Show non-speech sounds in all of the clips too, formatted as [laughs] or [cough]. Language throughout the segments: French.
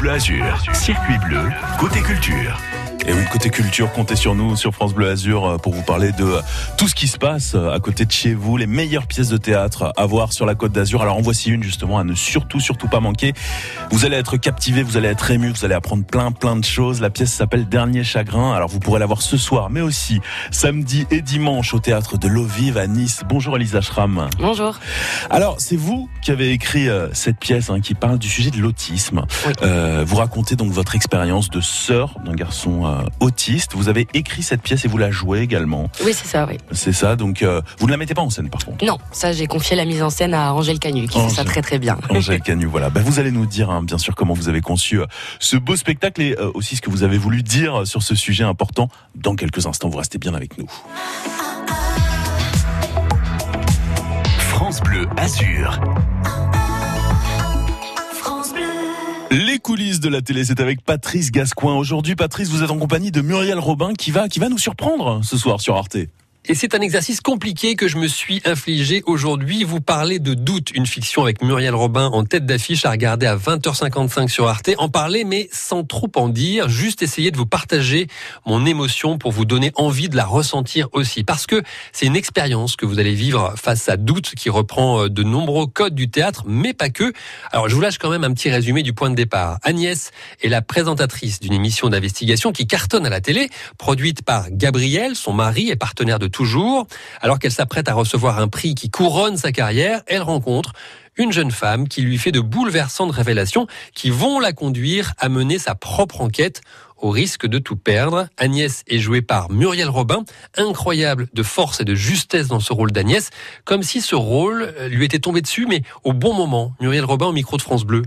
Bleu Azur, circuit bleu, côté culture. Et oui, côté culture, comptez sur nous, sur France Bleu Azur, euh, pour vous parler de euh, tout ce qui se passe euh, à côté de chez vous, les meilleures pièces de théâtre à voir sur la Côte d'Azur. Alors en voici une justement à ne surtout, surtout pas manquer. Vous allez être captivé, vous allez être ému, vous allez apprendre plein, plein de choses. La pièce s'appelle Dernier Chagrin. Alors vous pourrez la voir ce soir, mais aussi samedi et dimanche au théâtre de l'Eau Vive à Nice. Bonjour Elisa Schramm. Bonjour. Alors c'est vous qui avez écrit cette pièce hein, qui parle du sujet de l'autisme. Euh, vous racontez donc votre expérience de sœur d'un garçon euh, autiste. Vous avez écrit cette pièce et vous la jouez également. Oui, c'est ça, oui. C'est ça, donc euh, vous ne la mettez pas en scène par contre Non, ça j'ai confié la mise en scène à Angèle Canu qui fait ça très très bien. Angèle Canu, [laughs] voilà. Ben, vous allez nous dire hein, bien sûr comment vous avez conçu ce beau spectacle et aussi ce que vous avez voulu dire sur ce sujet important. Dans quelques instants, vous restez bien avec nous. France Bleu Azur. Les coulisses de la télé, c'est avec Patrice Gascoin. Aujourd'hui, Patrice, vous êtes en compagnie de Muriel Robin qui va, qui va nous surprendre ce soir sur Arte. Et c'est un exercice compliqué que je me suis infligé aujourd'hui. Vous parlez de Doute, une fiction avec Muriel Robin en tête d'affiche à regarder à 20h55 sur Arte. En parler, mais sans trop en dire. Juste essayer de vous partager mon émotion pour vous donner envie de la ressentir aussi. Parce que c'est une expérience que vous allez vivre face à Doute qui reprend euh, de nombreux codes du théâtre, mais pas que. Alors je vous lâche quand même un petit résumé du point de départ. Agnès est la présentatrice d'une émission d'investigation qui cartonne à la télé, produite par Gabriel, son mari et partenaire de toujours. Alors qu'elle s'apprête à recevoir un prix qui couronne sa carrière, elle rencontre une jeune femme qui lui fait de bouleversantes révélations qui vont la conduire à mener sa propre enquête au risque de tout perdre. Agnès est jouée par Muriel Robin, incroyable de force et de justesse dans ce rôle d'Agnès, comme si ce rôle lui était tombé dessus, mais au bon moment. Muriel Robin au micro de France Bleu.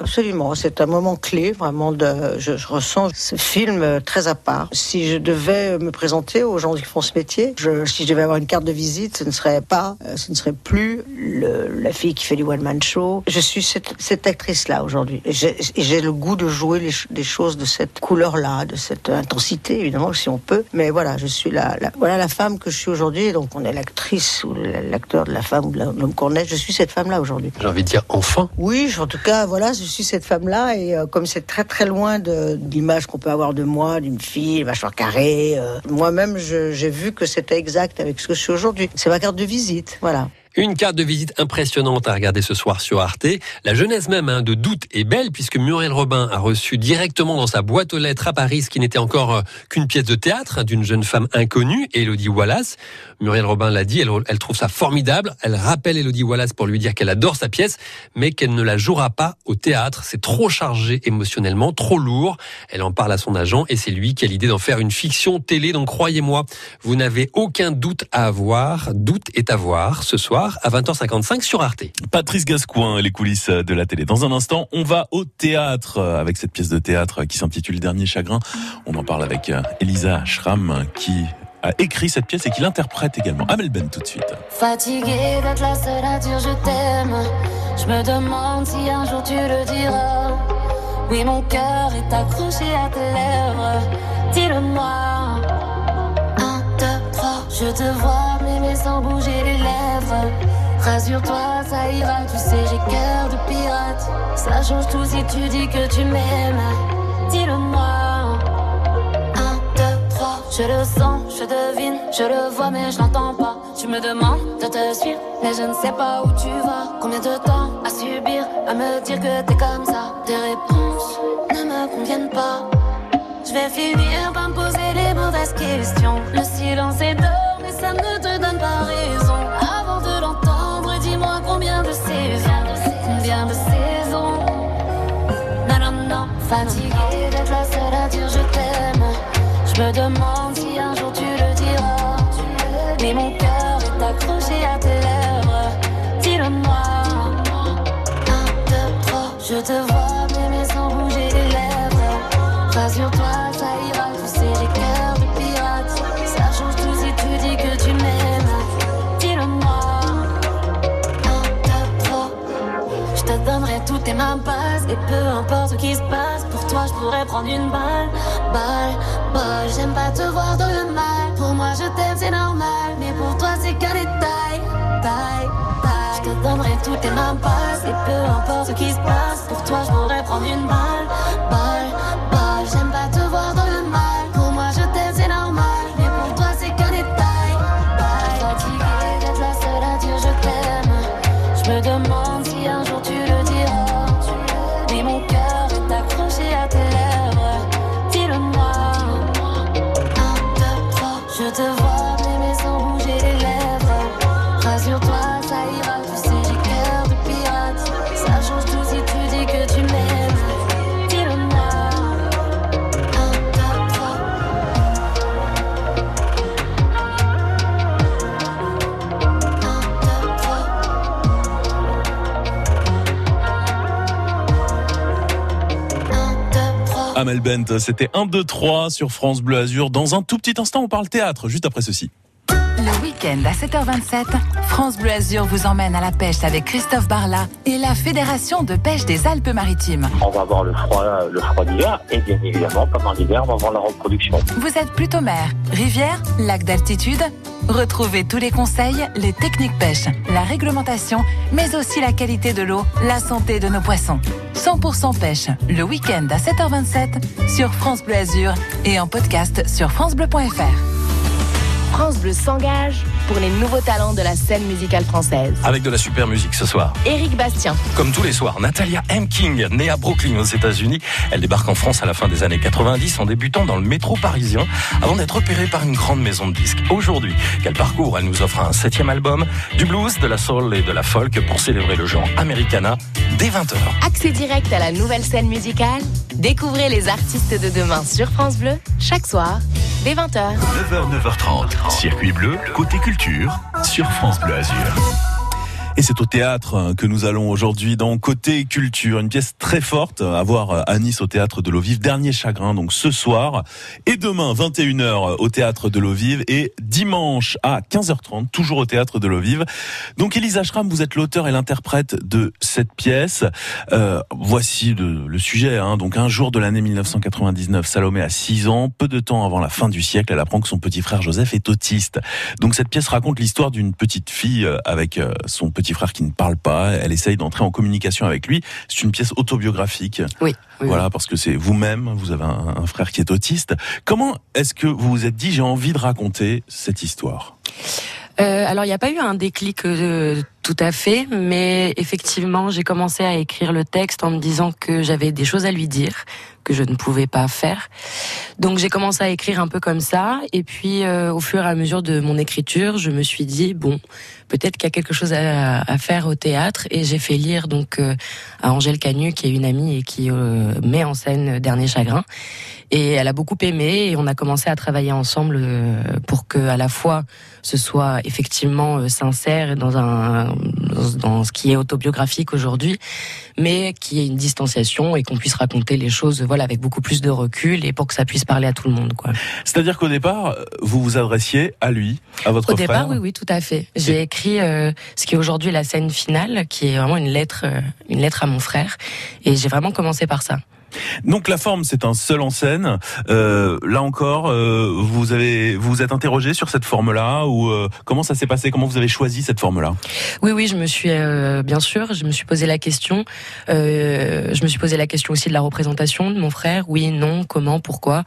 Absolument, c'est un moment clé, vraiment. De, je, je, ressens ce film très à part. Si je devais me présenter aux gens qui font ce métier, je, si je devais avoir une carte de visite, ce ne serait pas, euh, ce ne serait plus le, la fille qui fait du one man show. Je suis cette, cette actrice-là aujourd'hui. J'ai le goût de jouer les, des choses de cette couleur-là, de cette intensité, évidemment, si on peut. Mais voilà, je suis la, la voilà la femme que je suis aujourd'hui. Donc on est l'actrice ou l'acteur de la femme ou l'homme qu'on est. Je suis cette femme-là aujourd'hui. J'ai envie de dire enfin. Oui, en tout cas, voilà je suis cette femme-là et euh, comme c'est très très loin de, de l'image qu'on peut avoir de moi, d'une fille, mâchoire carrée, euh, moi-même j'ai vu que c'était exact avec ce que je suis aujourd'hui. C'est ma carte de visite, voilà. Une carte de visite impressionnante à regarder ce soir sur Arte. La jeunesse même hein, de doute est belle puisque Muriel Robin a reçu directement dans sa boîte aux lettres à Paris ce qui n'était encore euh, qu'une pièce de théâtre d'une jeune femme inconnue, Elodie Wallace. Muriel Robin l'a dit, elle, elle, trouve ça formidable. Elle rappelle Elodie Wallace pour lui dire qu'elle adore sa pièce, mais qu'elle ne la jouera pas au théâtre. C'est trop chargé émotionnellement, trop lourd. Elle en parle à son agent et c'est lui qui a l'idée d'en faire une fiction télé. Donc croyez-moi, vous n'avez aucun doute à avoir. Doute est à voir ce soir à 20h55 sur Arte. Patrice Gascoin, les coulisses de la télé. Dans un instant, on va au théâtre avec cette pièce de théâtre qui s'intitule Dernier chagrin. On en parle avec euh, Elisa Schramm qui a écrit cette pièce et qui l'interprète également. Amel Ben tout de suite. Fatigué d'être la seule à dire je t'aime. Je me demande si un jour tu le diras. Oui, mon cœur est accroché à tes lèvres. Dis-le-moi. Je te vois m'aimer sans bouger les lèvres. Rassure-toi, ça ira, tu sais, j'ai cœur de pirate. Ça change tout si tu dis que tu m'aimes. Dis-le-moi. Un, deux, trois, je le sens, je devine, je le vois, mais je l'entends pas. Tu me demandes de te suivre, mais je ne sais pas où tu vas. Combien de temps à subir, à me dire que t'es comme ça? Tes réponses ne me conviennent pas. Je vais finir par me poser les mauvaises questions. Le silence est mais ça ne te donne pas raison. Avant de l'entendre, dis-moi combien de saisons, combien de saisons. Non, non, non, fatigué d'être la seule à dire je t'aime. Je me demande si un jour tu le diras. Mais mon cœur est accroché à tes lèvres. Dis-le-moi. Un, deux, trois, je te vois Et peu importe ce qui se passe, pour toi, je pourrais prendre une balle. Balle, balle. J'aime pas te voir dans le mal. Pour moi, je t'aime, c'est normal. Mais pour toi, c'est qu'un détail. Taille, taille. Je te donnerai toutes tes mains passes. Et peu importe ce qui se passe, Amel Bent, c'était 1, 2, 3 sur France Bleu Azur. Dans un tout petit instant, on parle théâtre, juste après ceci. Le week-end à 7h27, France Bleu Azur vous emmène à la pêche avec Christophe Barla et la Fédération de pêche des Alpes-Maritimes. On va avoir le froid, le froid d'hiver et bien évidemment pendant l'hiver on va avoir la reproduction. Vous êtes plutôt mer, rivière, lac d'altitude Retrouvez tous les conseils, les techniques pêche, la réglementation, mais aussi la qualité de l'eau, la santé de nos poissons. 100% pêche, le week-end à 7h27 sur France Bleu Azur et en podcast sur francebleu.fr. France Bleu s'engage pour les nouveaux talents de la scène musicale française. Avec de la super musique ce soir. Éric Bastien. Comme tous les soirs, Natalia M. King, née à Brooklyn aux États-Unis. Elle débarque en France à la fin des années 90 en débutant dans le métro parisien avant d'être opérée par une grande maison de disques. Aujourd'hui, quel parcours Elle nous offre un septième album, du blues, de la soul et de la folk pour célébrer le genre americana dès 20h. Accès direct à la nouvelle scène musicale. Découvrez les artistes de demain sur France Bleu chaque soir dès 20h. 9h, 9h30. Circuit bleu, côté culture, sur France Bleu Azur. Et c'est au théâtre que nous allons aujourd'hui dans Côté Culture, une pièce très forte à voir à Nice au théâtre de l'eau vive, dernier chagrin donc ce soir et demain 21h au théâtre de l'eau vive et dimanche à 15h30 toujours au théâtre de l'eau vive. Donc Elisa Schramm, vous êtes l'auteur et l'interprète de cette pièce. Euh, voici le, le sujet, hein. donc un jour de l'année 1999, Salomé a 6 ans, peu de temps avant la fin du siècle, elle apprend que son petit frère Joseph est autiste. Donc cette pièce raconte l'histoire d'une petite fille euh, avec euh, son petit petit frère qui ne parle pas. Elle essaye d'entrer en communication avec lui. C'est une pièce autobiographique. Oui. voilà, parce que c'est vous-même, vous avez un, frère qui est autiste. Comment est-ce que vous vous êtes dit j'ai envie de raconter cette histoire? Euh, alors, il n'y a pas eu un déclic euh, tout à fait, mais effectivement, j'ai commencé à écrire le texte en me disant que j'avais des choses à lui dire, que je ne pouvais pas faire. Donc, j'ai commencé à écrire un peu comme ça, et puis euh, au fur et à mesure de mon écriture, je me suis dit bon, peut-être qu'il y a quelque chose à, faire au théâtre, et j'ai fait lire donc à Angèle Canu, qui est une amie et qui met en scène Dernier Chagrin. Et elle a beaucoup aimé et on a commencé à travailler ensemble euh, pour que à la fois ce soit effectivement euh, sincère et dans un dans ce qui est autobiographique aujourd'hui, mais qu'il y ait une distanciation et qu'on puisse raconter les choses voilà avec beaucoup plus de recul et pour que ça puisse parler à tout le monde quoi. C'est-à-dire qu'au départ vous vous adressiez à lui, à votre frère. Au départ oui oui tout à fait. J'ai écrit euh, ce qui est aujourd'hui la scène finale qui est vraiment une lettre une lettre à mon frère et j'ai vraiment commencé par ça. Donc la forme, c'est un seul en scène. Euh, là encore, euh, vous avez vous, êtes interrogé sur cette forme-là ou euh, comment ça s'est passé? Comment vous avez choisi cette forme-là? Oui, oui, je me suis euh, bien sûr, je me suis posé la question. Euh, je me suis posé la question aussi de la représentation de mon frère. Oui, non, comment, pourquoi?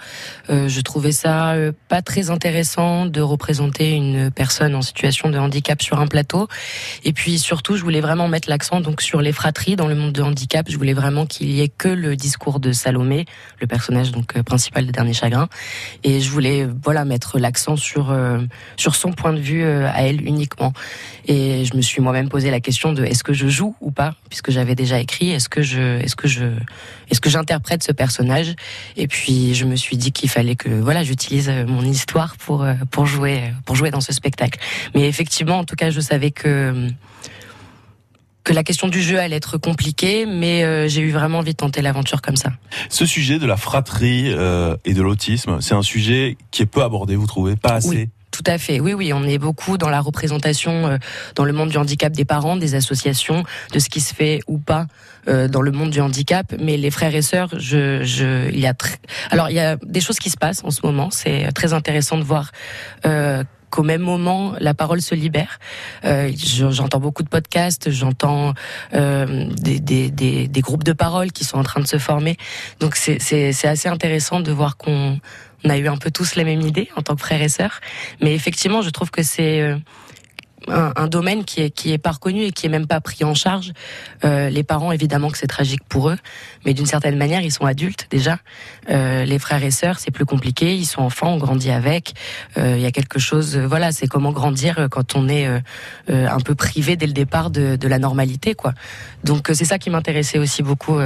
Je trouvais ça pas très intéressant de représenter une personne en situation de handicap sur un plateau. Et puis surtout, je voulais vraiment mettre l'accent donc sur les fratries dans le monde de handicap. Je voulais vraiment qu'il y ait que le discours de Salomé, le personnage donc euh, principal de Dernier Chagrin, et je voulais voilà mettre l'accent sur euh, sur son point de vue euh, à elle uniquement. Et je me suis moi-même posé la question de est-ce que je joue ou pas, puisque j'avais déjà écrit, est-ce que je est-ce que je est-ce que j'interprète ce personnage? Et puis je me suis dit qu'il fallait que voilà j'utilise mon histoire pour pour jouer pour jouer dans ce spectacle. Mais effectivement, en tout cas, je savais que que la question du jeu allait être compliquée, mais euh, j'ai eu vraiment envie de tenter l'aventure comme ça. Ce sujet de la fratrie euh, et de l'autisme, c'est un sujet qui est peu abordé, vous trouvez Pas assez? oui. Tout à fait, oui, oui, on est beaucoup dans la représentation euh, dans le monde du handicap des parents, des associations, de ce qui se fait ou pas euh, dans le monde du handicap. Mais les frères et sœurs, je, je, il y a alors il y a des choses qui se passent en ce moment. C'est très intéressant de voir euh, qu'au même moment, la parole se libère. Euh, j'entends beaucoup de podcasts, j'entends euh, des, des, des, des, groupes de parole qui sont en train de se former. Donc c'est assez intéressant de voir qu'on on a eu un peu tous la même idée en tant que frères et sœurs. Mais effectivement, je trouve que c'est... Euh, un, domaine qui est qui est pas reconnu et qui est même pas pris en charge. Euh, les parents, évidemment que c'est tragique pour eux, mais d'une certaine manière, ils sont adultes déjà. Euh, les frères et sœurs, c'est plus compliqué. Ils sont enfants, on grandit avec. Euh, il y a quelque chose. voilà, c'est comment grandir quand on est un peu privé dès le départ de, la normalité, quoi. Donc c'est ça qui m'intéressait aussi beaucoup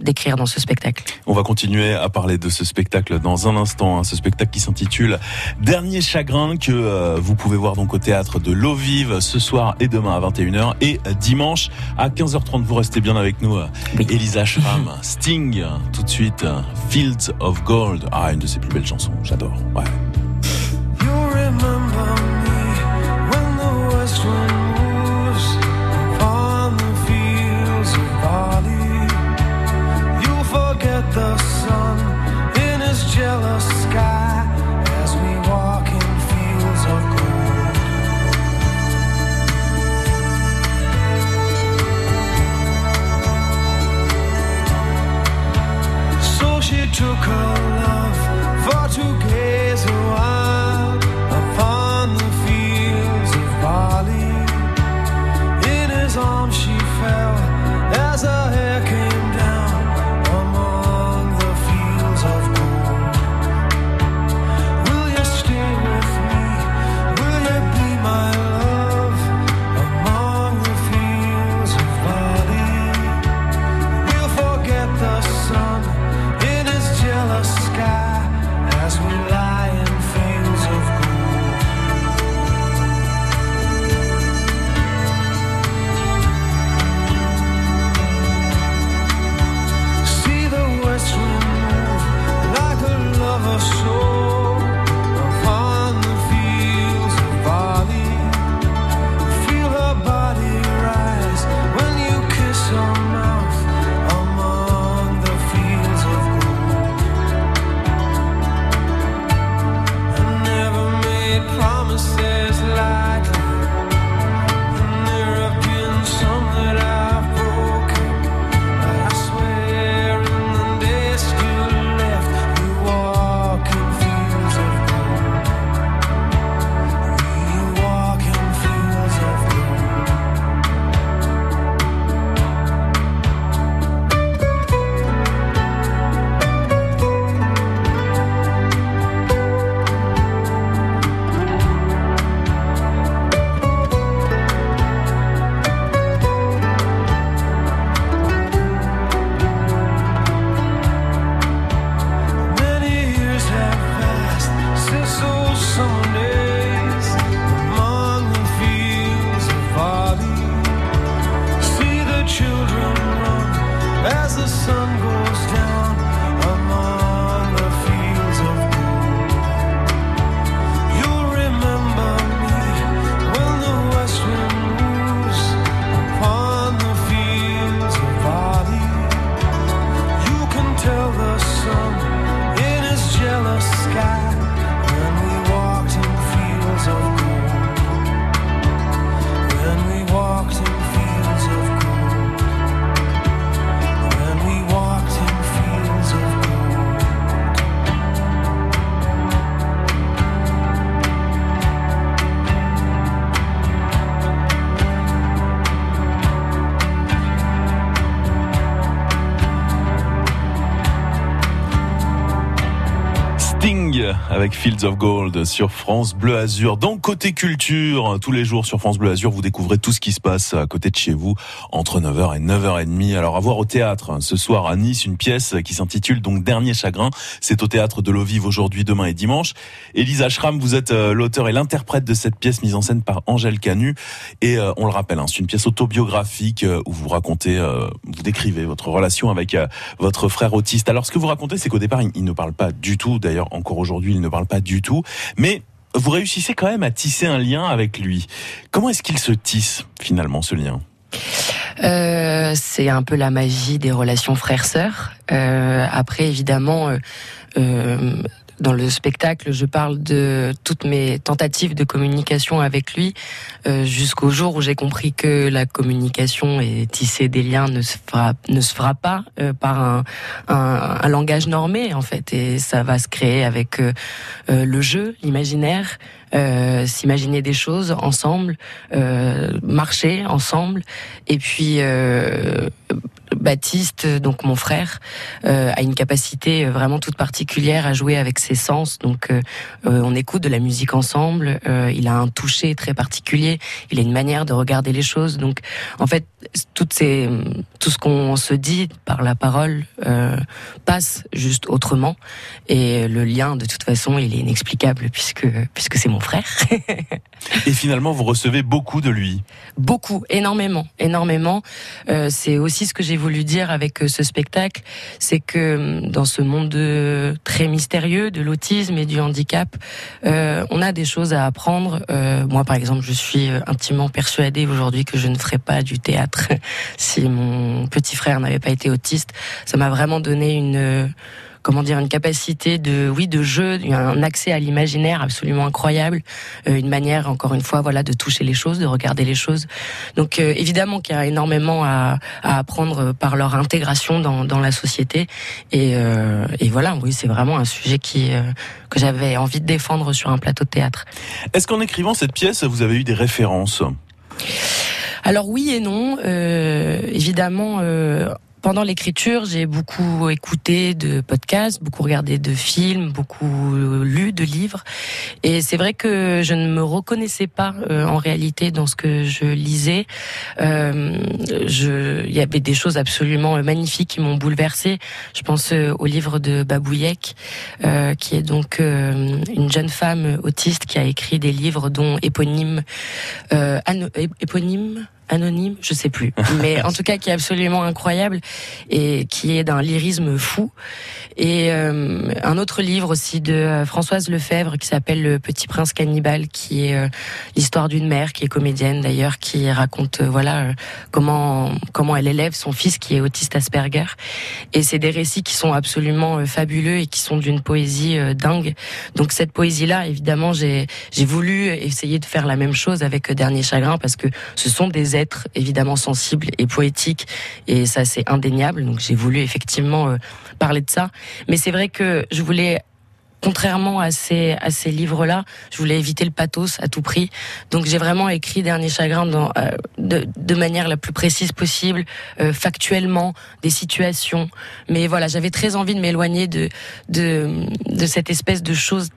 d'écrire dans ce spectacle. On va continuer à parler de ce spectacle dans un instant. Hein, ce spectacle qui s'intitule Dernier chagrin que vous pouvez voir donc au théâtre de l'eau ce soir et demain à 21h et dimanche à 15h30. Vous restez bien avec nous, Elisa Schramm, [laughs] Sting, tout de suite, Fields of Gold. Ah, une de ses plus belles chansons, j'adore. Ouais. chocolate avec Fields of Gold sur France Bleu Azur. Dans Côté Culture, tous les jours sur France Bleu Azur, vous découvrez tout ce qui se passe à côté de chez vous entre 9h et 9h30. Alors à voir au théâtre ce soir à Nice une pièce qui s'intitule donc Dernier chagrin. C'est au théâtre de l'eau vive aujourd'hui, demain et dimanche. Elisa Schramm, vous êtes euh, l'auteur et l'interprète de cette pièce mise en scène par Angèle Canu et euh, on le rappelle, hein, c'est une pièce autobiographique euh, où vous racontez, vous décrivez votre relation avec votre frère autiste. Alors ce que vous racontez, c'est qu'au départ, il ne parle pas du tout. D'ailleurs, encore aujourd'hui, il ne parle pas du tout. Mais vous réussissez quand même à tisser un lien avec lui. Comment est-ce qu'il se tisse finalement ce lien? Euh, c'est un peu la magie des relations frères-sœurs. Euh, après, évidemment, euh, dans le spectacle, je parle de toutes mes tentatives de communication avec lui, euh, jusqu'au jour où j'ai compris que la communication et tisser des liens ne se fera, ne se fera pas euh, par un, un, un, langage normé, en fait. Et ça va se créer avec euh, euh le jeu, l'imaginaire, euh, s'imaginer des choses ensemble, euh, marcher ensemble, et puis Baptiste, donc mon frère, euh, a une capacité vraiment toute particulière à jouer avec ses sens. Donc, euh, on écoute de la musique ensemble. Euh, il a un toucher très particulier. Il a une manière de regarder les choses. Donc, en fait, toutes ces, tout ce qu'on se dit par la parole euh, passe juste autrement. Et le lien, de toute façon, il est inexplicable puisque puisque c'est mon frère. [laughs] Et finalement, vous recevez beaucoup de lui. Beaucoup, énormément, énormément. Euh, c'est aussi ce que j'ai voulu dire avec euh, ce spectacle, c'est que hum, dans ce monde de, très mystérieux de l'autisme et du handicap, euh, on a des choses à apprendre. Euh, moi, par exemple, je suis euh, intimement persuadée aujourd'hui que je ne ferais pas du théâtre [laughs] si mon petit frère n'avait pas été autiste. Ça m'a vraiment donné une comment dire une capacité de oui de jeu, un accès à l'imaginaire absolument incroyable, euh, une manière encore une fois voilà de toucher les choses, de regarder les choses. Donc euh, évidemment qu'il y a énormément à, à, apprendre par leur intégration dans, dans la société et, euh, et voilà oui c'est vraiment un sujet qui euh, que j'avais envie de défendre sur un plateau de théâtre. Est-ce qu'en écrivant cette pièce vous avez eu des références? Alors oui et non, euh, évidemment. Euh, pendant l'écriture, j'ai beaucoup écouté de podcasts, beaucoup regardé de films, beaucoup lu de livres. Et c'est vrai que je ne me reconnaissais pas euh, en réalité dans ce que je lisais. Euh, il y avait des choses absolument magnifiques qui m'ont bouleversée. Je pense euh, au livre de Babouyek, euh, qui est donc euh, une jeune femme autiste qui a écrit des livres dont éponyme, euh, éponyme anonyme, je sais plus, [laughs] mais en tout cas qui est absolument incroyable et qui est d'un lyrisme fou. Et euh, un autre livre aussi de euh, Françoise Lefebvre qui s'appelle Le Petit Prince cannibale, qui est euh, l'histoire d'une mère qui est comédienne d'ailleurs, qui raconte euh, voilà comment comment elle élève son fils qui est autiste Asperger. Et c'est des récits qui sont absolument fabuleux et qui sont d'une poésie dingue. Donc cette poésie là, évidemment, j'ai j'ai voulu essayer de faire la même chose avec Dernier Chagrin parce que ce sont des évidemment sensibles et poétiques et ça c'est indéniable. Donc j'ai voulu effectivement euh, parler de ça. Mais c'est vrai que je voulais contrairement à ces, à ces livres-là, je voulais éviter le pathos à tout prix. Donc j'ai vraiment écrit Dernier Chagrin euh, de, manière la plus précise possible, euh, factuellement, des situations. Mais voilà, j'avais très envie de m'éloigner de, de, de cette espèce de chose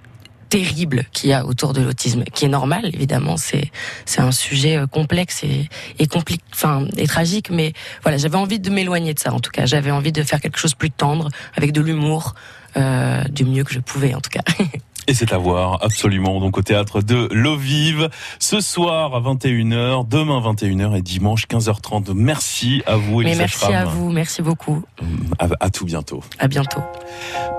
terrible qu'il y a autour de l'autisme, qui est normal évidemment, c'est c'est un sujet complexe et et compliqué, enfin et tragique, mais voilà, j'avais envie de m'éloigner de ça en tout cas, j'avais envie de faire quelque chose de plus tendre, avec de l'humour, euh, du mieux que je pouvais en tout cas. [laughs] Et c'est à voir absolument donc au théâtre de l'eau vive ce soir à 21h, demain 21h et dimanche 15h30. Merci à vous Elisa Mais merci Schramm. à vous, merci beaucoup. À, à, tout bientôt. À bientôt.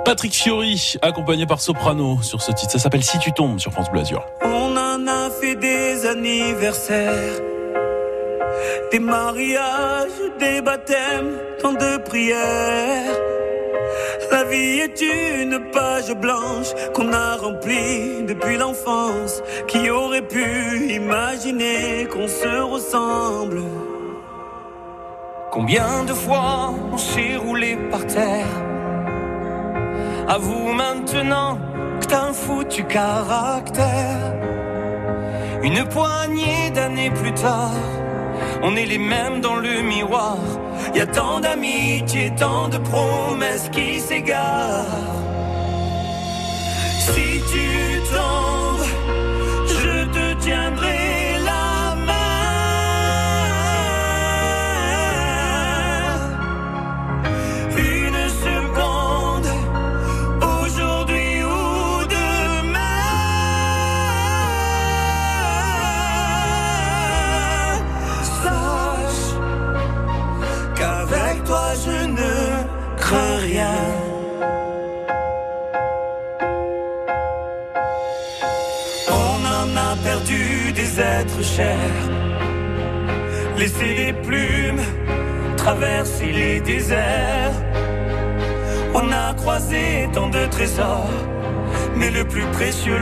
Patrick Fiori accompagné par Soprano sur ce titre, ça s'appelle Si tu tombes sur France Bleu Azur. On en a fait des anniversaires, des mariages, des baptêmes, tant de prières. La vie est une page blanche qu'on a remplie depuis l'enfance. Qui aurait pu imaginer qu'on se ressemble Combien de fois on s'est roulé par terre? Avoue maintenant que t'as un foutu caractère. Une poignée d'années plus tard, on est les mêmes dans le miroir. Y a tant d'amitié, tant de promesses qui s'égarent. Si tu tombes, précieux.